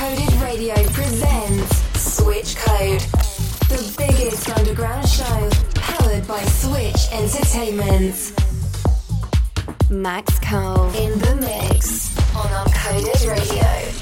Uncoded Radio presents Switch Code, the biggest underground show powered by Switch Entertainment. Max Cohle in the mix on Uncoded Radio.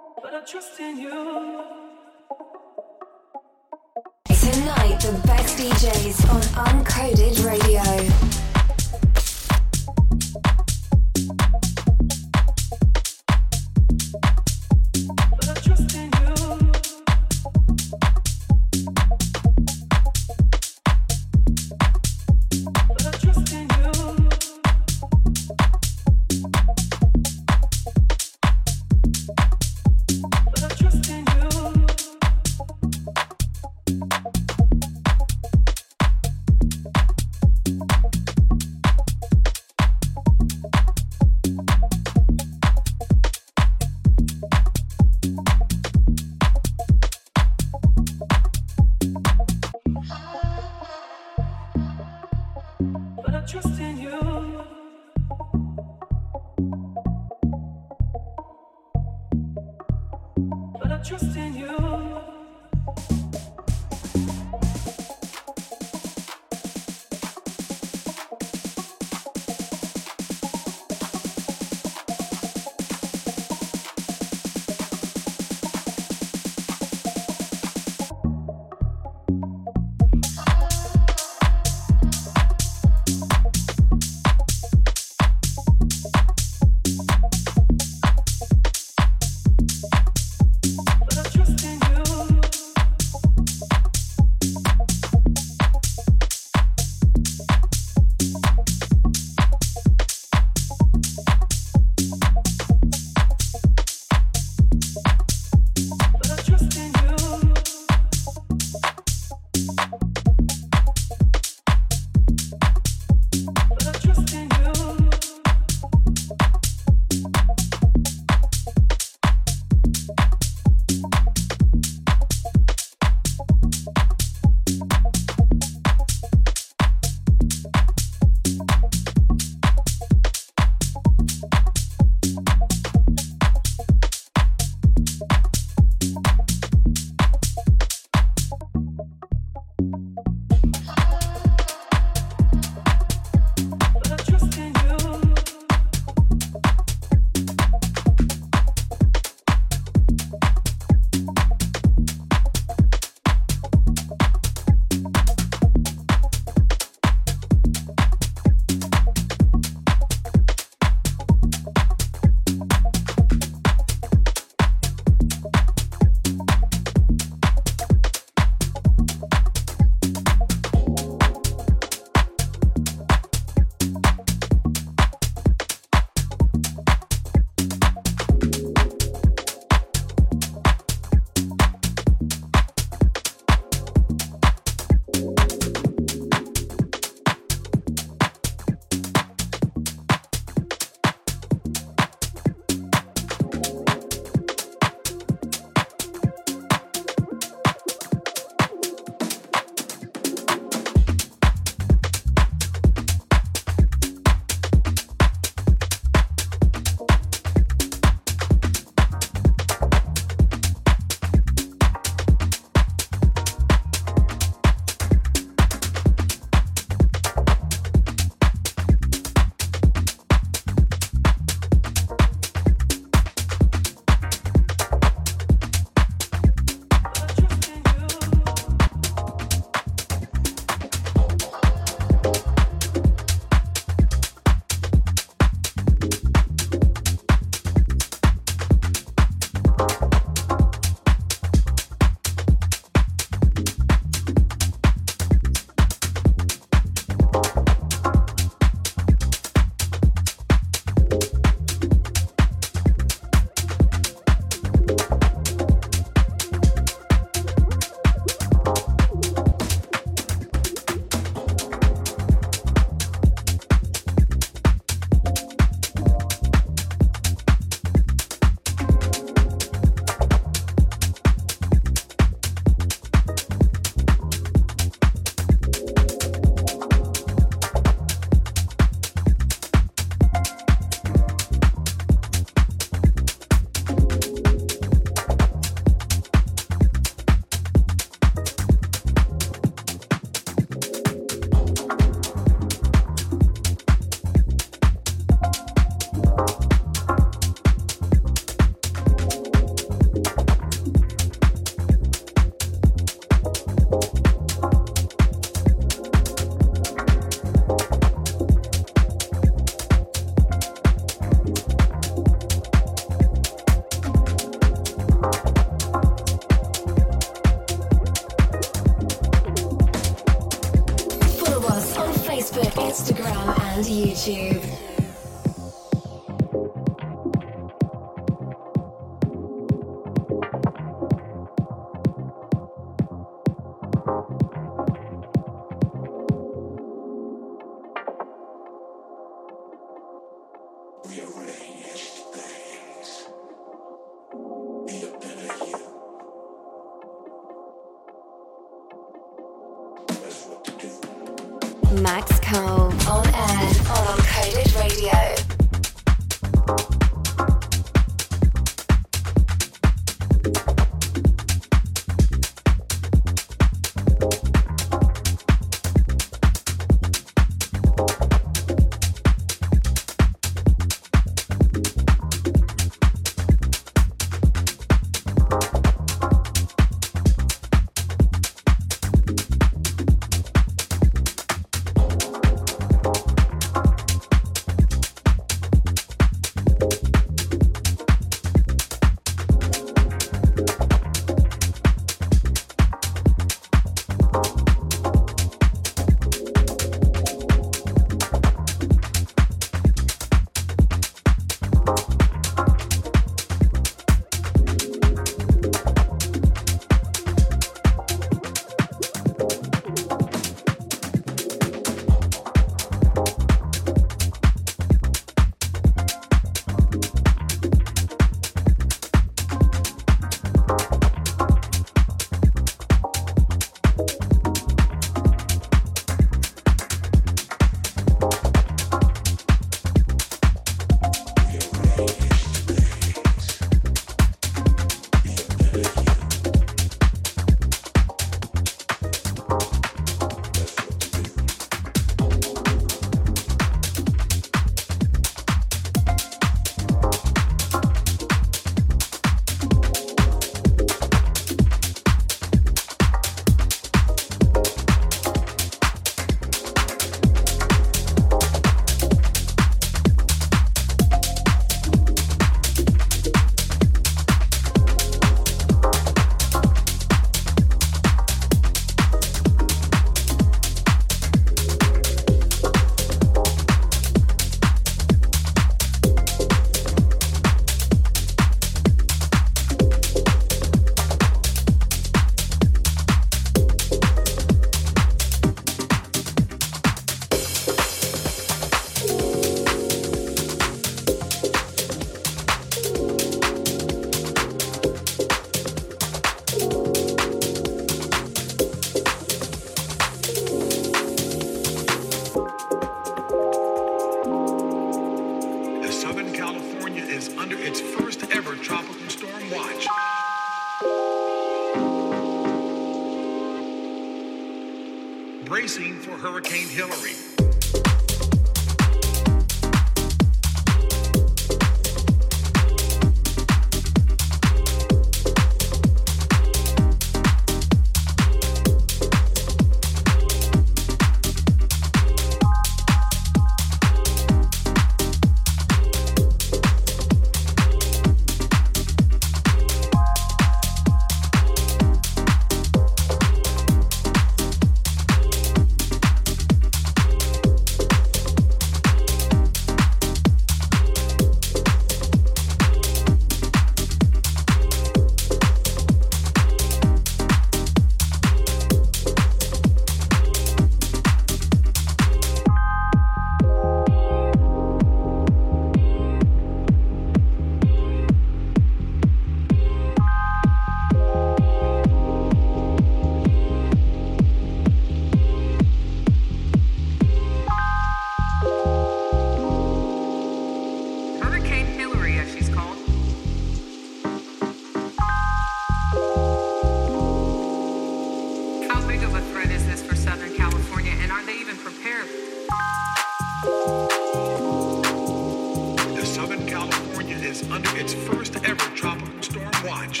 its first ever tropical storm watch.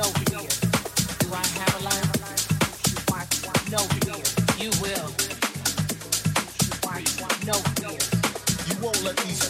No fear. You won't let these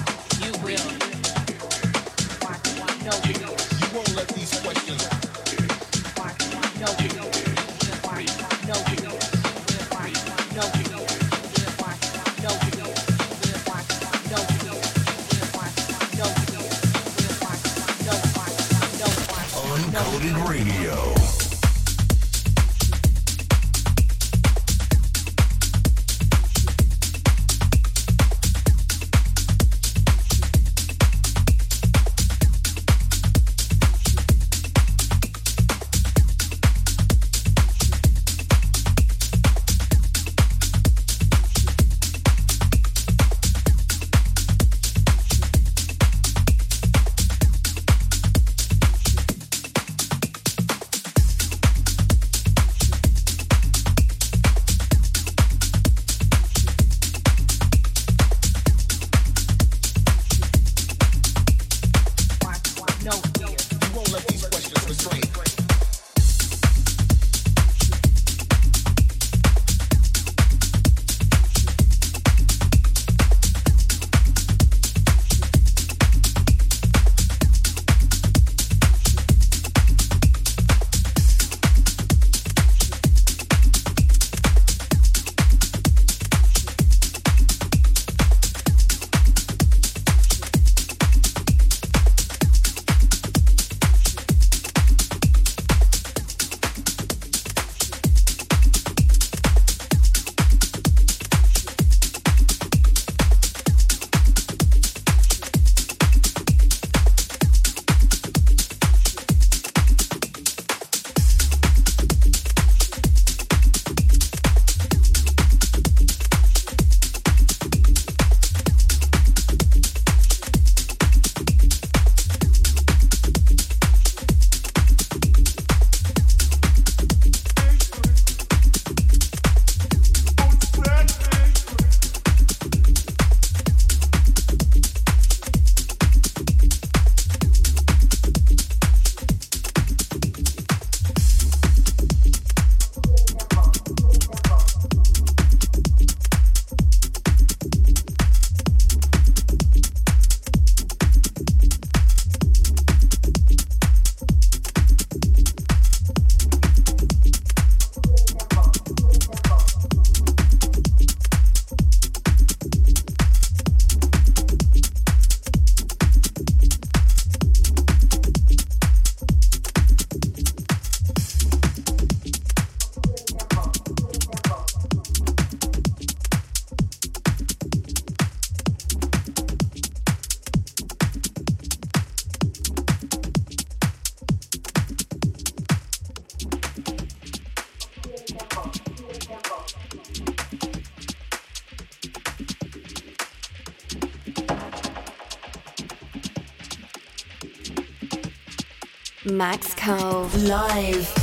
live.